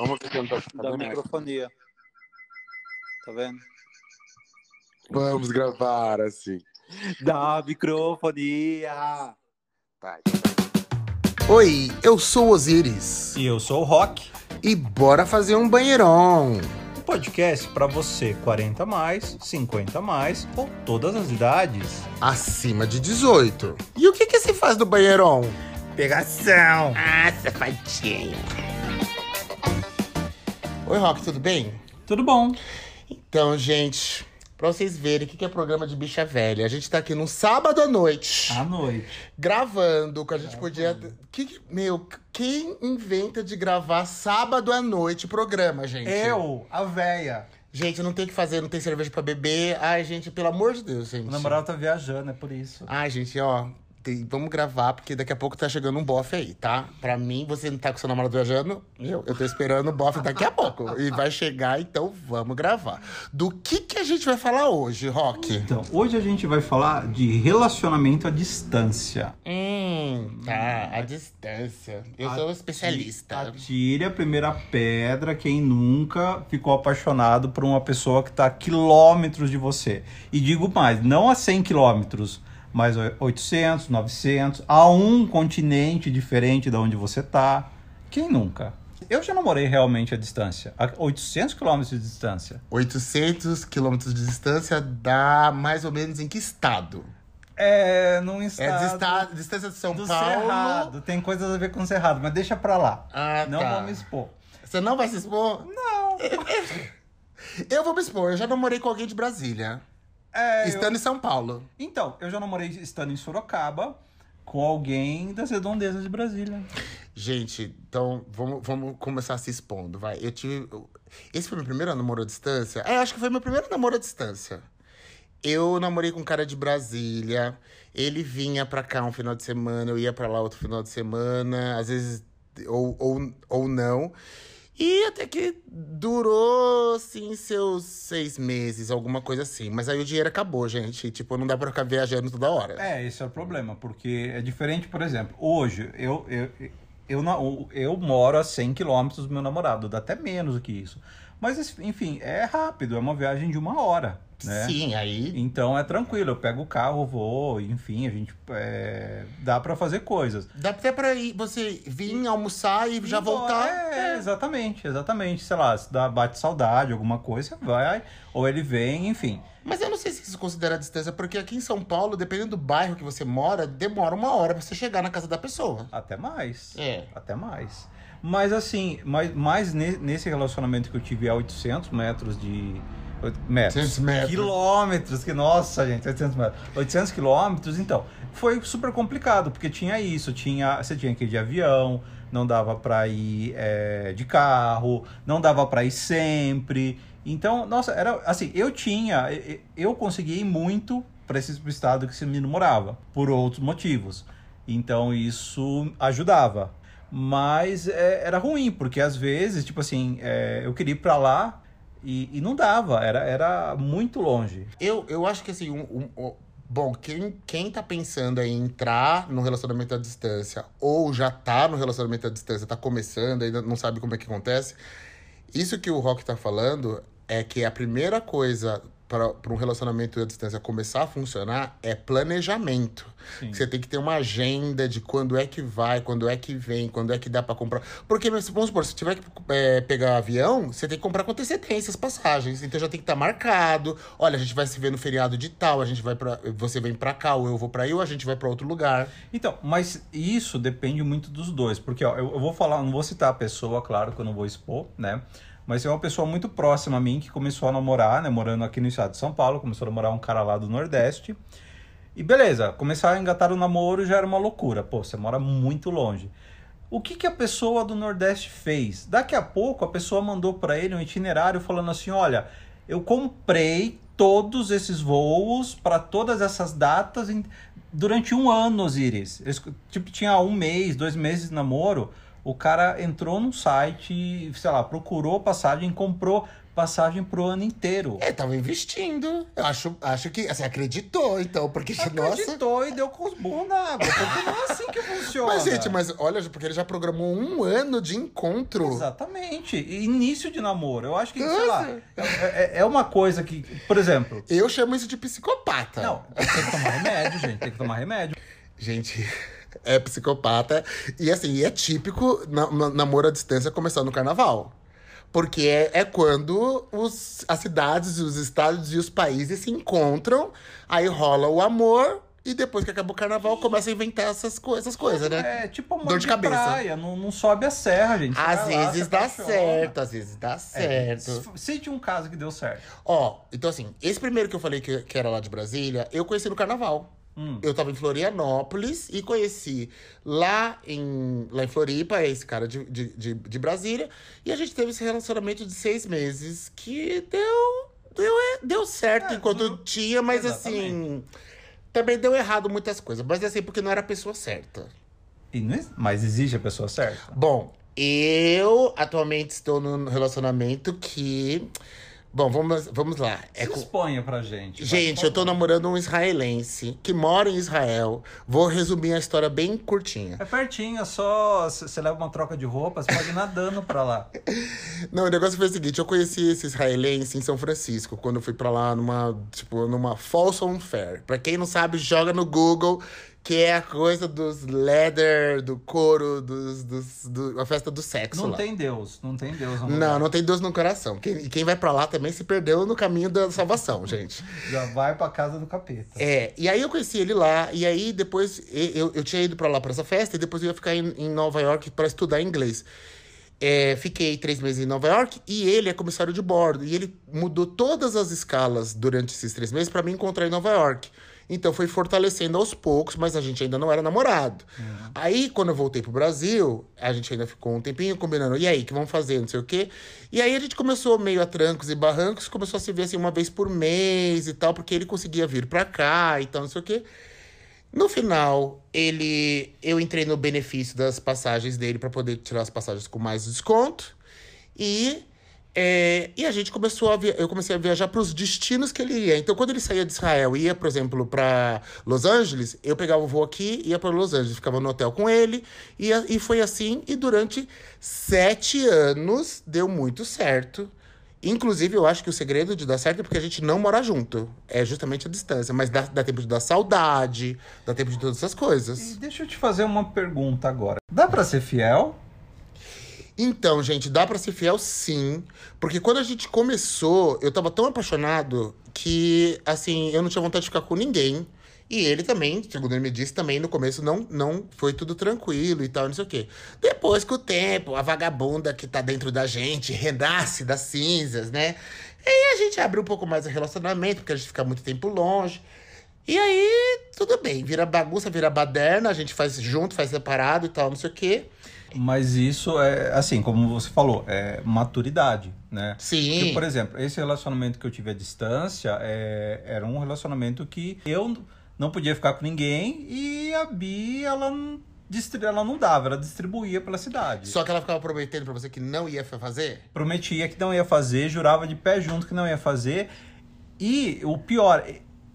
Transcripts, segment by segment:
Vamos ver se não tá Da microfonia. Tá vendo? Vamos gravar assim. Da microfonia. Vai. Oi, eu sou o Osiris. E eu sou o Rock, E bora fazer um banheirão. um podcast para você 40 mais, 50 mais ou todas as idades. Acima de 18. E o que que se faz no banheirão? Pegação! Ah, safadinho. Oi, Rock, tudo bem? Tudo bom? Então, gente, pra vocês verem o que que é programa de bicha velha, a gente tá aqui num sábado à noite, À noite. gravando, que a gente podia... Que, que- meu, quem inventa de gravar sábado à noite programa, gente? Eu, a véia. Gente, não tem o que fazer, não tem cerveja pra beber. Ai, gente, pelo amor de Deus, gente. O namorado tá viajando, é por isso. Ai, gente, ó, tem- vamos gravar, porque daqui a pouco tá chegando um bofe aí, tá? Pra mim, você não tá com seu namorado viajando, meu, eu tô esperando o bofe daqui a pouco. E vai chegar, então vamos gravar. Do que que a gente vai falar hoje, Rock? Então, hoje a gente vai falar de relacionamento à distância. Hum, tá, a distância. Eu sou especialista. Atire a primeira pedra quem nunca ficou apaixonado por uma pessoa que está a quilômetros de você. E digo mais, não a 100 quilômetros, mas 800, 900, a um continente diferente da onde você tá. Quem nunca? Eu já namorei realmente à distância, a 800 quilômetros de distância. 800 quilômetros de distância dá mais ou menos em que estado? É, num É estado... dista- distância de São do Paulo. Cerrado. Tem coisas a ver com Cerrado, mas deixa pra lá. Ah, não tá. vamos expor. Você não vai se expor? Não. Eu vou me expor. Eu já namorei com alguém de Brasília. É, eu- Estando em São Paulo. Então, eu já namorei estando em Sorocaba com alguém das redondezas de Brasília. Gente, então vamos, vamos começar se expondo, vai. Eu tive. Esse foi meu primeiro namoro à distância? É, acho que foi meu primeiro namoro à distância. Eu namorei com um cara de Brasília. Ele vinha pra cá um final de semana, eu ia pra lá outro final de semana, às vezes, ou, ou, ou não. E até que durou, assim, seus seis meses, alguma coisa assim. Mas aí o dinheiro acabou, gente. Tipo, não dá pra ficar viajando toda hora. É, esse é o problema, porque é diferente, por exemplo, hoje eu, eu, eu, eu moro a 100 quilômetros do meu namorado, dá até menos do que isso. Mas, enfim, é rápido, é uma viagem de uma hora, né? Sim, aí Então é tranquilo, eu pego o carro, vou, enfim, a gente é, dá pra fazer coisas. Dá até pra ir, você vir almoçar e já Embora- voltar. É, exatamente, exatamente. Sei lá, se dá, bate saudade, alguma coisa, você vai, ou ele vem, enfim. Mas eu não sei se isso considera distância, porque aqui em São Paulo, dependendo do bairro que você mora, demora uma hora pra você chegar na casa da pessoa. Até mais. É. Até mais. Mas assim, mais ne- nesse relacionamento que eu tive a 800 metros de. Metros. 800 metros. Quilômetros, que nossa, gente, 800 metros. 800 quilômetros, então. Foi super complicado, porque tinha isso, tinha, você tinha que ir de avião, não dava pra ir é, de carro, não dava pra ir sempre. Então, nossa, era assim, eu tinha, eu consegui ir muito para esse estado que esse menino morava, por outros motivos. Então, isso ajudava. Mas é, era ruim, porque às vezes, tipo assim, é, eu queria ir pra lá e, e não dava, era, era muito longe. Eu, eu acho que assim, um, um- um- bom, quem, quem tá pensando em entrar no relacionamento à distância ou já tá no relacionamento à distância, tá começando, ainda não sabe como é que acontece, isso que o Rock tá falando é que a primeira coisa para um relacionamento à distância começar a funcionar é planejamento. Sim. Você tem que ter uma agenda de quando é que vai, quando é que vem, quando é que dá pra comprar. Porque, vamos supor, se tiver que é, pegar avião, você tem que comprar com antecedência as passagens. Então já tem que estar marcado. Olha, a gente vai se ver no feriado de tal, a gente vai para, você vem pra cá, ou eu vou pra aí, ou a gente vai pra outro lugar. Então, mas isso depende muito dos dois, porque ó, eu, eu vou falar, não vou citar a pessoa, claro que eu não vou expor, né? Mas é uma pessoa muito próxima a mim que começou a namorar, né? Morando aqui no estado de São Paulo, começou a namorar um cara lá do Nordeste. E beleza, começar a engatar o namoro já era uma loucura. Pô, você mora muito longe. O que, que a pessoa do Nordeste fez? Daqui a pouco a pessoa mandou para ele um itinerário falando assim: olha, eu comprei todos esses voos para todas essas datas durante um ano, Osiris. Tipo, tinha um mês, dois meses de namoro. O cara entrou num site, sei lá, procurou passagem, comprou passagem pro ano inteiro. É, tava investindo. Eu acho, acho que, assim, acreditou, então, porque, nossa... Acreditou e deu com os burros na água. Porque não é assim que funciona. Mas, gente, mas olha, porque ele já programou um ano de encontro. Exatamente. Início de namoro. Eu acho que, sei lá, é, é- é uma coisa que, por exemplo... Eu chamo isso de psicopata. Não, tem que tomar remédio, gente. Tem que tomar remédio. Gente, é psicopata. E assim, é típico na, na- namoro à distância começar no carnaval. Porque é, é quando os, as cidades, os estados e os países se encontram, aí rola o amor, e depois que acaba o carnaval, começa a inventar essas, co essas coisas, né? É tipo amor Dor de, de cabeça. praia. Não, não sobe a serra, gente. Você Às lá, vezes se dá apaixona. certo, às vezes dá É, certo. Cite um caso que deu certo. Ó, então assim, esse primeiro que eu falei que, que era lá de Brasília, eu conheci no carnaval. Hum. Eu tava em Florianópolis e conheci lá em, lá em Floripa, esse cara de, de, de, de Brasília. E a gente teve esse relacionamento de seis meses que deu, deu, deu certo É, enquanto tinha, mas assim. Também deu errado muitas coisas. Mas assim, porque não era a pessoa certa. E não mas exige a pessoa certa. Bom, eu atualmente estou num relacionamento que. Bom, vamos, vamos lá. É Se exponha pra gente. Gente, eu tô namorando um israelense que mora em Israel. Vou resumir a história bem curtinha. É pertinho, é só você leva uma troca de roupa, você pode ir nadando pra lá. Não, o negócio foi o seguinte, eu conheci esse israelense em São Francisco, quando eu fui pra lá numa, tipo, numa Folsom Fair. Pra quem não sabe, joga no Google, que é a coisa dos leather, do couro, dos, dos, do, a festa do sexo Não lá. tem Deus, não tem Deus. Não, não tem Deus no coração. Quem, quem vai pra lá também se perdeu no caminho da salvação, gente. Já vai pra casa do capeta. É, e aí eu conheci ele lá, e aí depois eu, eu tinha ido pra lá pra essa festa, e depois eu ia ficar em, em Nova York pra estudar inglês. É, fiquei três meses em Nova York e ele é comissário de bordo. E ele mudou todas as escalas durante esses três meses pra me encontrar em Nova York. Então foi fortalecendo aos poucos, mas a gente ainda não era namorado. Aí, quando eu voltei pro Brasil, a gente ainda ficou um tempinho combinando, e aí, que vamos fazer, não sei o quê. E aí a gente começou meio a trancos e barrancos, começou a se ver assim uma vez por mês e tal, porque ele conseguia vir pra cá e tal, não sei o quê. No final, ele eu entrei no benefício das passagens dele para poder tirar as passagens com mais desconto. E, é, e a gente começou a eu comecei a viajar para os destinos que ele ia. Então, quando ele saía de Israel e ia, por exemplo, para Los Angeles, eu pegava o voo aqui, ia para Los Angeles, ficava no hotel com ele. E, e foi assim. E durante sete anos deu muito certo. Inclusive, eu acho que o segredo de dar certo é porque a gente não mora junto. É justamente a distância. Mas dá, dá tempo de dar saudade, dá tempo de todas essas E coisas. deixa eu te fazer uma pergunta agora. Dá pra ser fiel? Então, gente, dá pra ser fiel sim. Porque quando a gente começou, eu tava tão apaixonado que, assim, eu não tinha vontade de ficar com ninguém. E ele também, segundo ele me disse, também no começo não, não foi tudo tranquilo e tal, não sei o quê. Depois, com o tempo, a vagabunda que tá dentro da gente renasce das cinzas, né? E aí a gente abre um pouco mais o relacionamento, porque a gente fica muito tempo longe. E aí, tudo bem, vira bagunça, vira baderna, a gente faz junto, faz separado e tal, não sei o quê. Mas isso é, assim, como você falou, é maturidade, né? Sim. Porque, por exemplo, esse relacionamento que eu tive à distância é, era um relacionamento que eu não podia ficar com ninguém e a Bi, ela, ela não dava, ela distribuía pela cidade. Só que ela ficava prometendo pra você que não ia fazer? Prometia que não ia fazer, jurava de pé junto que não ia fazer. E o pior,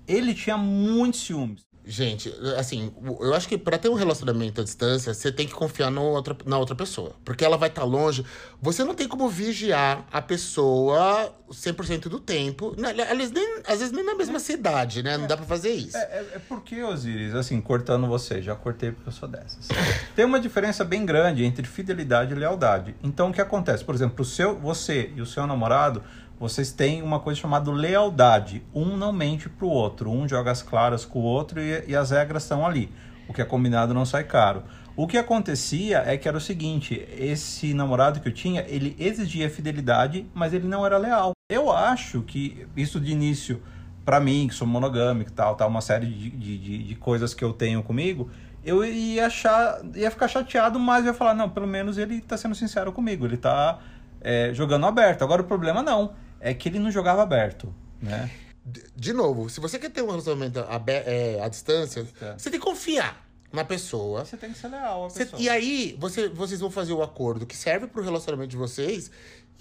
ele tinha muitos ciúmes. Gente, assim, eu acho que pra ter um relacionamento à distância, você tem que confiar no outra, na outra pessoa. Porque ela vai estar longe. Você não tem como vigiar a pessoa 100% do tempo. Não, Aliás, nem, às vezes nem na mesma cidade, né? Não dá pra fazer isso. É, é, é porque, Osiris, assim, cortando você, já cortei porque eu sou dessas. Tem uma diferença bem grande entre fidelidade e lealdade. Então, o que acontece? Por exemplo, o seu, você e o seu namorado, vocês têm uma coisa chamada lealdade. Um não mente pro outro, um joga as claras com o outro e, e as regras estão ali. O que é combinado não sai caro. O que acontecia é que era o seguinte, esse namorado que eu tinha, ele exigia fidelidade, mas ele não era leal. Eu acho que isso de início pra mim, que sou monogâmico e tal, tal, uma série de, de, de, coisas que eu tenho comigo, eu ia achar, ia ficar chateado, mas ia falar, não, pelo menos ele tá sendo sincero comigo, ele tá é, jogando aberto. Agora o problema não, é que ele não jogava aberto, né? De- De novo, se você quer ter um relacionamento é, à distância, É. você tem que confiar. na pessoa. Você tem que ser leal à Cê- pessoa. e aí, você, vocês vão fazer o acordo que serve pro relacionamento de vocês.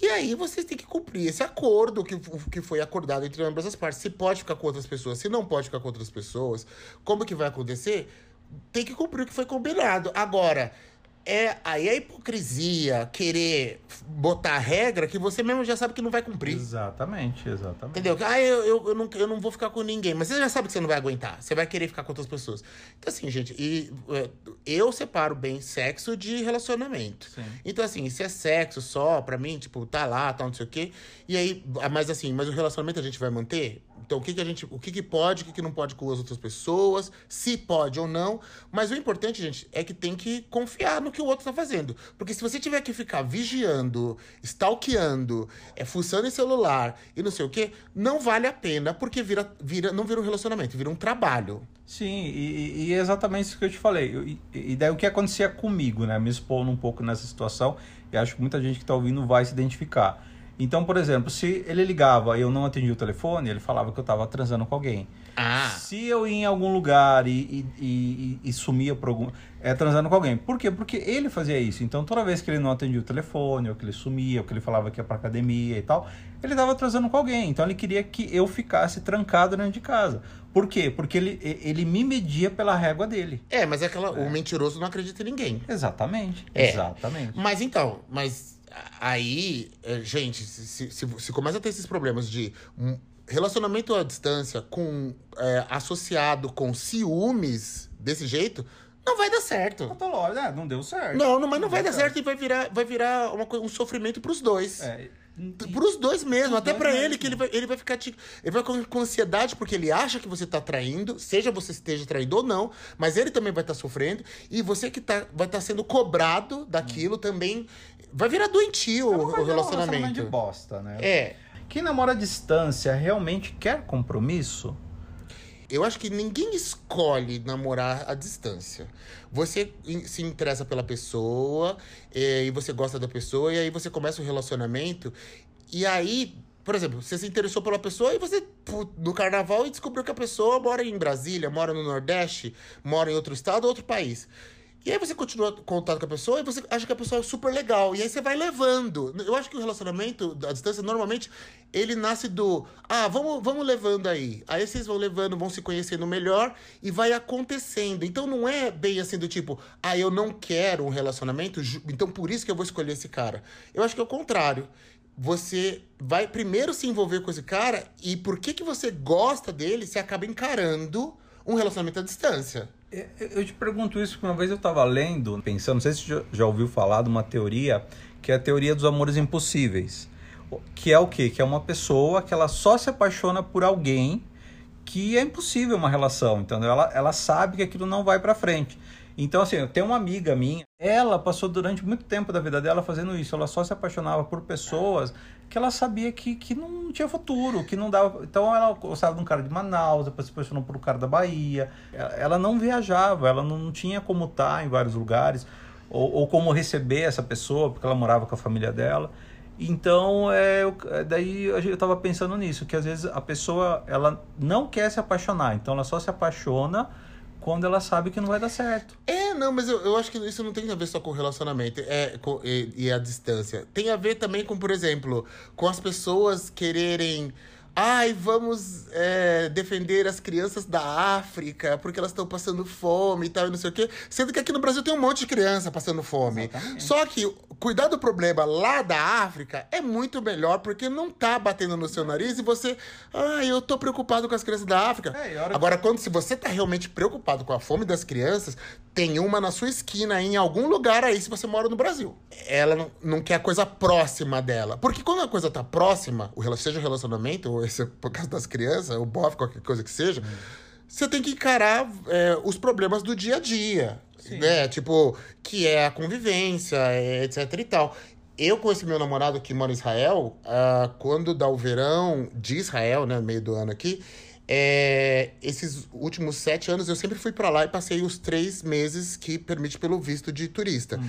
E aí, vocês têm que cumprir esse acordo que, que foi acordado entre ambas as partes. Se pode ficar com outras pessoas, se não pode ficar com outras pessoas, como que vai acontecer? Tem que cumprir o que foi combinado. Agora, é aí a hipocrisia querer botar regra que você mesmo já sabe que não vai cumprir. Exatamente, exatamente. Entendeu? Ah, eu, eu, eu, não, eu não vou ficar com ninguém. Mas você já sabe que você não vai aguentar. Você vai querer ficar com outras pessoas. Então, assim, gente, e, é, eu separo bem sexo de relacionamento. Sim. Então, assim, se é sexo só, pra mim, tipo, tá lá, tal, não sei o quê. E aí, mas assim, mas o relacionamento a gente vai manter? Então, o que, que a gente. O que, que pode, o que, que não pode com as outras pessoas, se pode ou não. Mas o importante, gente, é que tem que confiar no que o outro tá fazendo. Porque se você tiver que ficar vigiando, stalkeando, é, fuçando em celular e não sei o quê, não vale a pena, porque vira, vira, não vira um relacionamento, vira um trabalho. Sim, e, e é exatamente isso que eu te falei. E, e daí o que acontecia comigo, né? Me expondo um pouco nessa situação, e acho que muita gente que está ouvindo vai se identificar. Então, por exemplo, se ele ligava e eu não atendia o telefone, ele falava que eu estava transando com alguém. Ah, Se eu ia em algum lugar e, e, e- e sumia por algum. É, transando com alguém. Por quê? Porque ele fazia isso. Então, toda vez que ele não atendia o telefone, ou que ele sumia, ou que ele falava que ia pra academia e tal, ele estava transando com alguém. Então, ele queria que eu ficasse trancado dentro de casa. Por quê? Porque ele, ele me media pela régua dele. é, mas é aquela. O mentiroso não acredita em ninguém. Exatamente. É. Exatamente. Mas então, mas aí, é, gente, se, se, se começa a ter esses problemas de um relacionamento à distância com é, associado com ciúmes desse jeito, não vai dar certo. Patológico, é, não deu certo. Não, não mas não vai deu dar certo e vai virar, vai virar uma, um sofrimento pros dois. É, Pros dois mesmo, até mesmo. ele, que ele vai, ele vai ficar. te- Ele vai com, com ansiedade porque ele acha que você tá traindo, seja você esteja traindo ou não, mas ele também vai estar sofrendo, e você que tá, vai estar sendo cobrado daquilo também. Vai virar doentio É o, é um relacionamento. de bosta, né? É. Quem namora à distância realmente quer compromisso? Eu acho que ninguém escolhe namorar à distância. Você se interessa pela pessoa, e você gosta da pessoa, e aí você começa um relacionamento, e aí, por exemplo, você se interessou pela pessoa e você, no carnaval, e descobriu que a pessoa mora em Brasília, mora no Nordeste, mora em outro estado ou outro país. E aí você continua contato com a pessoa e você acha que a pessoa é super legal. E aí você vai levando. Eu acho que o relacionamento à distância, normalmente, ele nasce do. Ah, vamos, vamos levando aí. Aí vocês vão levando, vão se conhecendo melhor e vai acontecendo. Então não é bem assim do tipo, ah, eu não quero um relacionamento, então por isso que eu vou escolher esse cara. Eu acho que é o contrário. Você vai primeiro se envolver com esse cara e por que que você gosta dele, você acaba encarando um relacionamento à distância. Eu- Eu te pergunto isso porque uma vez eu estava lendo, pensando, não sei se você já- ouviu falar de uma teoria, que é a teoria dos amores impossíveis. Que é o quê? Que é uma pessoa que ela só se apaixona por alguém que é impossível uma relação, entendeu? Ela, ela sabe que aquilo não vai pra frente. Então, assim, eu tenho uma amiga minha, ela passou durante muito tempo da vida dela fazendo isso. Ela só se apaixonava por pessoas que ela sabia que, que não tinha futuro, que não dava. Então, ela gostava de um cara de Manaus, depois se apaixonou por um cara da Bahia. Ela, não viajava, ela não tinha como estar em vários lugares, ou, ou como receber essa pessoa, porque ela morava com a família dela. Então, é, eu- é, daí eu estava pensando nisso, que às vezes a pessoa ela não quer se apaixonar, então ela só se apaixona quando ela sabe que não vai dar certo. É, não, mas eu, eu acho que isso não tem a ver só com relacionamento é, com- e, e a distância. Tem a ver também com, por exemplo, com as pessoas quererem. Ai, vamos é, defender as crianças da África porque elas estão passando fome e tal, e não sei o quê. Sendo que aqui no Brasil tem um monte de criança passando fome. Exatamente. Só que cuidar do problema lá da África é muito melhor porque não tá batendo no seu nariz e você. Ai, eu tô preocupado com as crianças da África. É, a hora que- Agora, quando se você tá realmente preocupado com a fome das crianças, tem uma na sua esquina em algum lugar aí, se você mora no Brasil. Ela não, não quer a coisa próxima dela. Porque quando a coisa tá próxima, seja o relacionamento, ou esse, por causa das crianças, o bofe, qualquer coisa que seja, você tem que encarar é, os problemas do dia a dia. Sim. Né? Tipo, que é a convivência, é, etc e tal. Eu esse meu namorado que mora em Israel, ah, quando dá o verão de Israel, né, meio do ano aqui, é, esses últimos sete anos eu sempre fui pra lá e passei os três meses que permite pelo visto de turista.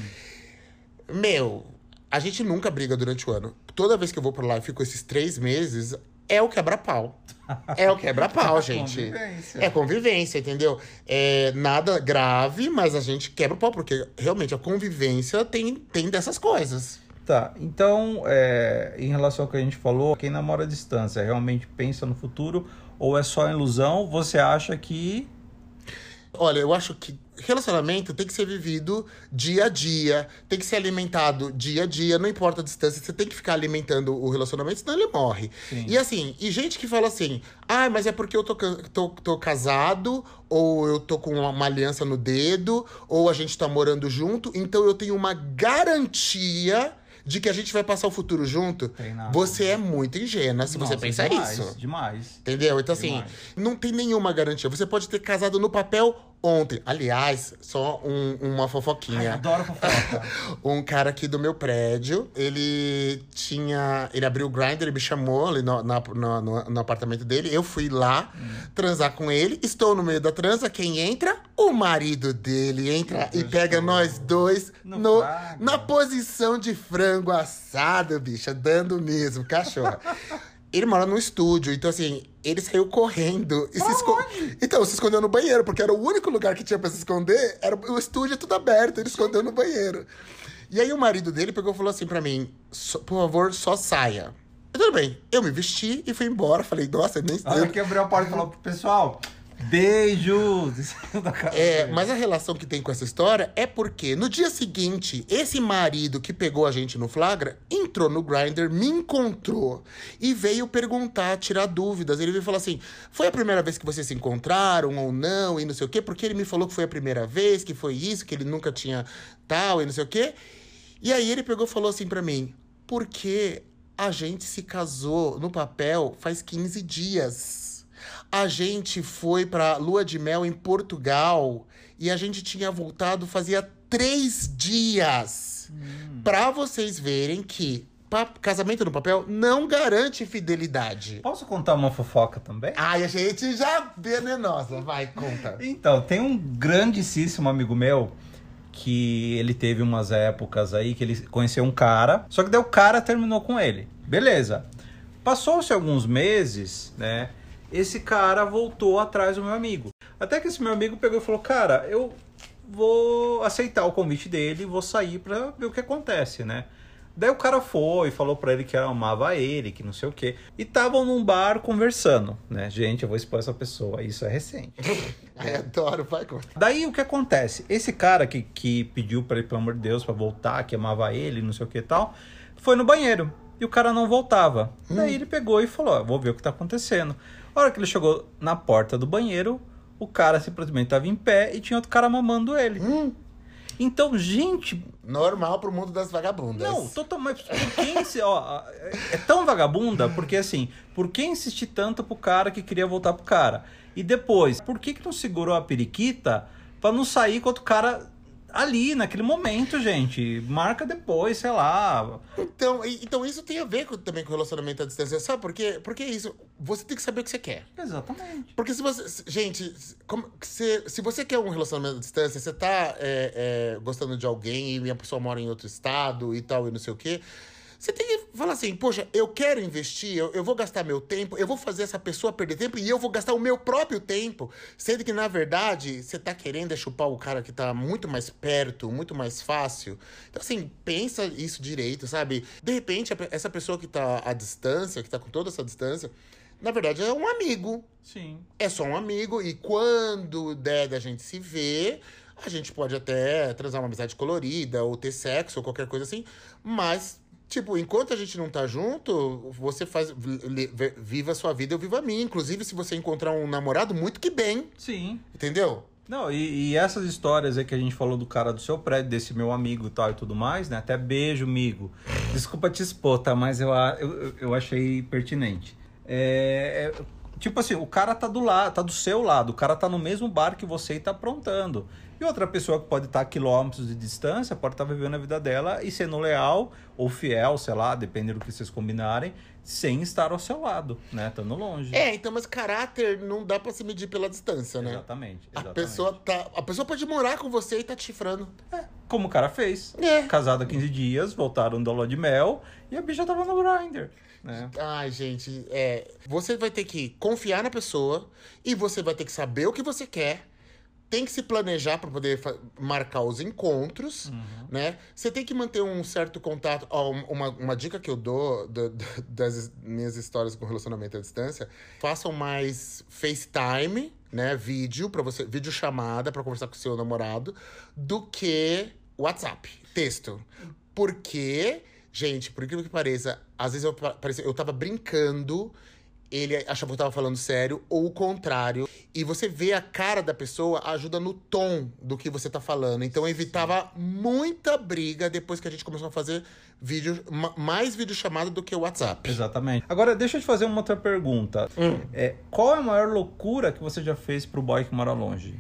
Meu, a gente nunca briga durante o ano. Toda vez que eu vou pra lá e fico esses três meses, é o quebra-pau. É o quebra-pau, gente. Convivência. É convivência, entendeu? É nada grave, mas a gente quebra o pau, porque realmente a convivência tem, tem dessas coisas. Tá, então, é, em relação ao que a gente falou, quem namora à distância realmente pensa no futuro ou é só ilusão? Você acha que. Olha, eu acho que relacionamento tem que ser vivido dia a dia, tem que ser alimentado dia a dia, não importa a distância, você tem que ficar alimentando o relacionamento, senão ele morre. Sim. E assim, e gente que fala assim, ah, mas é porque eu tô, tô, tô casado, ou eu tô com uma, uma aliança no dedo, ou a gente tá morando junto, então eu tenho uma garantia de que a gente vai passar o futuro junto. Você é muito ingênua se você Nossa, pensa demais, isso. Demais. Entendeu? Então, assim, Demais. não tem nenhuma garantia. Você pode ter casado no papel ontem. Aliás, só um- uma Ai, fofoquinha. adoro fofoca. Um cara aqui do meu prédio, ele tinha. Ele abriu o grinder, ele me chamou ali no, na- no, no- no apartamento dele. Eu fui lá transar com ele. Estou no meio da transa. Quem entra? O marido dele entra e Deus pega do nós dois No na posição de frango assado, bicha, dando mesmo, cachorro. Ele mora num estúdio, então assim, ele saiu correndo e se escondeu. Então, se escondeu no banheiro, porque era o único lugar que tinha pra se esconder, era o estúdio tudo aberto, ele escondeu no banheiro. E aí o marido dele pegou e falou assim pra mim: "Só- por favor, só saia. Eu, tudo bem. Eu me vesti e fui embora. Falei, nossa, nem A hora que abriu a porta e falou pro pessoal: beijos! É, mas a relação que tem com essa história é porque no dia seguinte, esse marido que pegou a gente no flagra entrou no Grindr, me encontrou e veio perguntar, tirar dúvidas. Ele veio falar assim: foi a primeira vez que vocês se encontraram ou não, e não sei o quê, porque ele me falou que foi a primeira vez, que foi isso, que ele nunca tinha tal e não sei o quê. E aí ele pegou e falou assim pra mim: porque a gente se casou no papel faz 15 dias. A gente foi pra lua de mel em Portugal e a gente tinha voltado fazia três dias. Pra vocês verem que casamento no papel não garante fidelidade. Posso contar uma fofoca também? Ai, a gente já venenosa. Vai, conta. Então, tem um grandíssimo amigo meu que ele teve umas épocas aí que ele conheceu um cara, só que daí o cara terminou com ele. Beleza. Passou-se alguns meses, né? Esse cara voltou atrás do meu amigo. Até que esse meu amigo pegou e falou: Cara, eu vou aceitar o convite dele e vou sair pra ver o que acontece, né? Daí o cara foi, falou pra ele que amava ele, que não sei o quê. E estavam num bar conversando, né? Gente, eu vou expor essa pessoa, isso é recente. Ai, adoro, vai, conta. Daí o que acontece? Esse cara que, que pediu pra ele, pelo amor de Deus, pra voltar, que amava ele, não sei o que e tal, foi no banheiro. E o cara não voltava. Daí ele pegou e falou: ó, vou ver o que tá acontecendo. A hora que ele chegou na porta do banheiro, o cara simplesmente tava em pé e tinha outro cara mamando ele. Então, gente, Normal pro mundo das vagabundas. não, totalmente. Por que ó, é tão vagabunda porque assim, por que insistir tanto pro cara que queria voltar pro cara? E depois, por que que não segurou a periquita pra não sair com outro cara ali, naquele momento, gente? Marca depois, sei lá. Então, então isso tem a ver com- também com relacionamento à distância. Sabe por quê? Porque isso, você tem que saber o que você quer. Exatamente. Porque se você. Gente, como, se, se você quer um relacionamento à distância, você tá é, é, gostando de alguém e a pessoa mora em outro estado e tal, e não sei o quê. Você tem que falar assim, poxa, eu quero investir, eu, eu vou gastar meu tempo, eu vou fazer essa pessoa perder tempo e eu vou gastar o meu próprio tempo. Sendo que, na verdade, você tá querendo é chupar o cara que tá muito mais perto, muito mais fácil. Então, assim, pensa isso direito, sabe? De repente, essa pessoa que tá à distância, que tá com toda essa distância, na verdade é um amigo Sim. é só um amigo e quando der da gente se ver, a gente pode até transar uma amizade colorida ou ter sexo ou qualquer coisa assim, mas tipo, enquanto a gente não tá junto, você faz viva a sua vida, eu vivo a minha, inclusive se você encontrar um namorado, muito que bem, Sim. entendeu? Não, e, e essas histórias aí que a gente falou do cara do seu prédio, desse meu amigo e tal e tudo mais, né? Até beijo, amigo. Desculpa te expor, tá? Mas eu, eu, eu achei pertinente. É, é, tipo assim, o cara tá do lado, tá do seu lado, o cara tá no mesmo bar que você e tá aprontando. E outra pessoa que pode estar a quilômetros de distância, pode estar vivendo a vida dela e sendo leal ou fiel, sei lá, dependendo do que vocês combinarem, sem estar ao seu lado, né? Estando longe. É, então, mas caráter não dá pra se medir pela distância, né? Exatamente. A exatamente. pessoa, tá, a pessoa pode morar com você e tá te chifrando. Como o cara fez. É. Casado há 15 dias, voltaram do lua de mel e a bicha tava no Grindr. Né? Ai, gente, é. Você vai ter que confiar na pessoa e você vai ter que saber o que você quer. Tem que se planejar para poder marcar os encontros, né? Você tem que manter um certo contato. Ó, um- uma, uma dica que eu dou do- do- das minhas histórias com relacionamento à distância: façam mais FaceTime, né? Vídeo para você, vídeo chamada para conversar com o seu namorado, do que WhatsApp, texto. Porque, gente, por incrível que pareça, às vezes eu, pa- parecia- eu tava brincando, ele achava que eu tava falando sério, ou o contrário. E você vê a cara da pessoa ajuda no tom do que você tá falando. Então eu evitava muita briga depois que a gente começou a fazer vídeo, ma- mais videochamada do que o WhatsApp. Exatamente. Agora, deixa eu te fazer uma outra pergunta. Hum. É, qual é a maior loucura que você já fez pro boy que mora longe?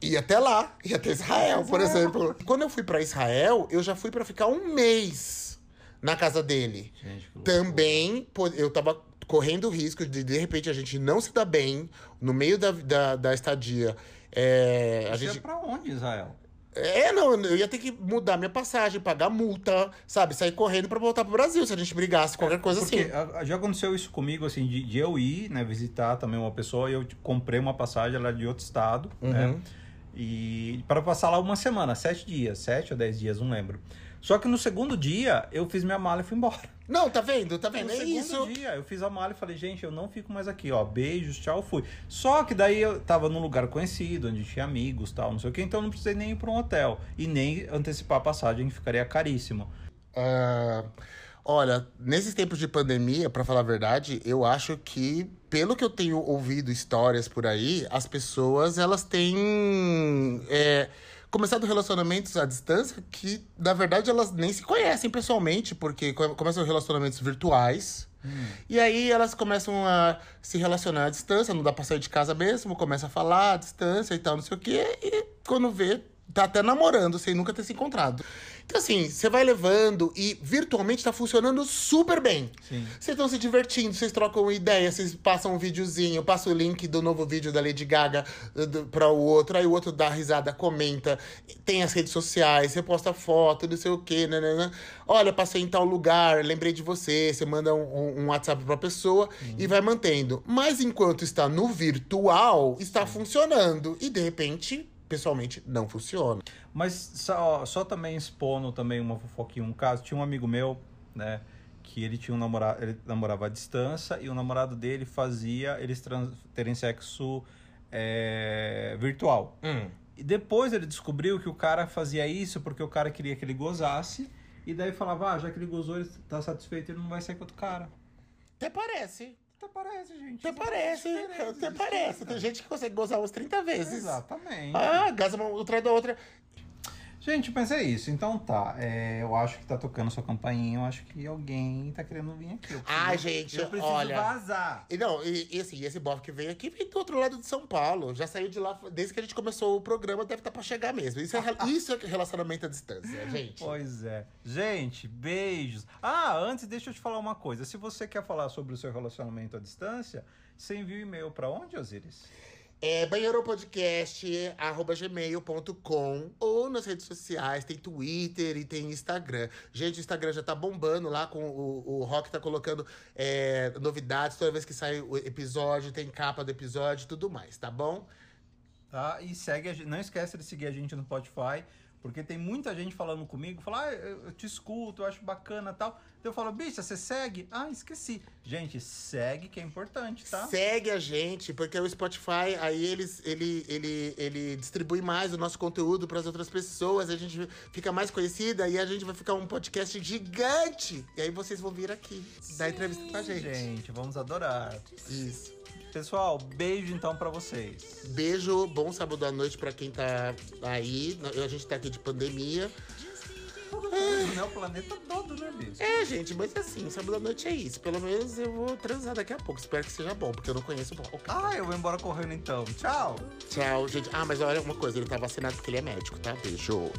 E até lá, e até Israel, por exemplo. Quando eu fui pra Israel, eu já fui pra ficar um mês na casa dele. Gente. Também, eu tava correndo o risco de, de repente, a gente não se dar bem no meio da, da, da estadia. É, a gente... é pra onde, Israel? É, não, eu ia ter que mudar minha passagem, pagar multa, sabe? Sair correndo pra voltar pro Brasil se a gente brigasse, qualquer coisa Porque assim. já aconteceu isso comigo, assim, de, de eu ir, né, visitar também uma pessoa e eu tipo, comprei uma passagem, ela é de outro estado, né? Uhum. E para passar lá uma semana, sete dias, sete ou dez dias, não lembro. Só que no segundo dia, eu fiz minha mala e fui embora. Não, tá vendo? Tá No vendo? É segundo isso. dia, eu fiz a mala e falei, gente, eu não fico mais aqui, ó. Beijos, tchau, fui. Só que daí eu tava num lugar conhecido, onde tinha amigos tal, não sei o que, então eu não precisei nem ir pra um hotel. E nem antecipar a passagem, que ficaria caríssimo. Ah, olha, nesses tempos de pandemia, pra falar a verdade, eu acho que, pelo que eu tenho ouvido histórias por aí, as pessoas elas têm é, começado relacionamentos à distância que, na verdade, elas nem se conhecem pessoalmente, porque come- começam relacionamentos virtuais. E aí elas começam a se relacionar à distância, não dá pra sair de casa mesmo, começa a falar à distância e tal, não sei o quê, e quando vê, tá até namorando sem nunca ter se encontrado. Então, assim, você vai levando e virtualmente tá funcionando super bem. Vocês estão se divertindo, vocês trocam ideia, vocês passam um videozinho, passa o link do novo vídeo da Lady Gaga do- pra o outro, aí o outro dá risada, comenta, tem as redes sociais, você posta foto, não sei o quê, nananã. Olha, passei em tal lugar, lembrei de você, você manda um, um- WhatsApp pra pessoa e vai mantendo. Mas enquanto está no virtual, está funcionando. E de repente, pessoalmente, não funciona. Mas só, só também expondo também uma fofoquinha, um caso, tinha um amigo meu, né, que ele tinha um namorado, ele namorava à distância e o namorado dele fazia eles trans- terem sexo é, virtual. Hum. E depois ele descobriu que o cara fazia isso porque o cara queria que ele gozasse e daí falava, ah, já que ele gozou, ele tá satisfeito, ele não vai sair com outro cara. Até parece. Até parece, gente. Até parece. Até parece. Tem gente que consegue gozar umas 30 vezes. Exatamente. Ah, gasa uma outra da outra. Gente, mas é isso. Então tá. é, eu acho que tá tocando sua campainha. Eu acho que alguém tá querendo vir aqui. Eu preciso- Ai, gente, eu preciso olha. vazar. E não, e, e assim, esse bofe que veio aqui veio do outro lado de São Paulo. Já saiu de lá desde que a gente começou o programa, deve estar pra chegar mesmo. Isso é, isso é relacionamento à distância, gente. Pois é. Gente, beijos. Ah, antes deixa eu te falar uma coisa. Se você quer falar sobre o seu relacionamento à distância, você envia o e-mail pra onde, Osiris? É banheiropodcast.gmail.com ou nas redes sociais, tem Twitter e tem Instagram. Gente, o Instagram já tá bombando lá com o, o Rock tá colocando é, novidades toda vez que sai o episódio, tem capa do episódio e tudo mais, tá bom? Tá? E segue a. Não esquece de seguir a gente no Spotify. Porque tem muita gente falando comigo, fala, ah, eu te escuto, eu acho bacana e tal. Então eu falo, bicha, você segue? Ah, esqueci. Gente, segue que é importante, tá? Segue a gente, porque o Spotify, aí eles, ele, ele, ele distribui mais o nosso conteúdo para as outras pessoas, a gente fica mais conhecida e a gente vai ficar um podcast gigante. E aí vocês vão vir aqui dar entrevista com a gente. Gente, vamos adorar. Isso. Pessoal, beijo então pra vocês. Beijo, bom sábado à noite para quem tá aí. A gente tá aqui de pandemia. Todo mundo, né? O planeta todo, né, bicho? É, gente, mas assim, sábado à noite é isso. Pelo menos eu vou transar daqui a pouco. Espero que seja bom, porque eu não conheço o. Ah, eu vou embora correndo então. Tchau. Tchau, gente. Ah, mas olha uma coisa, ele tá vacinado porque ele é médico, tá? Beijo.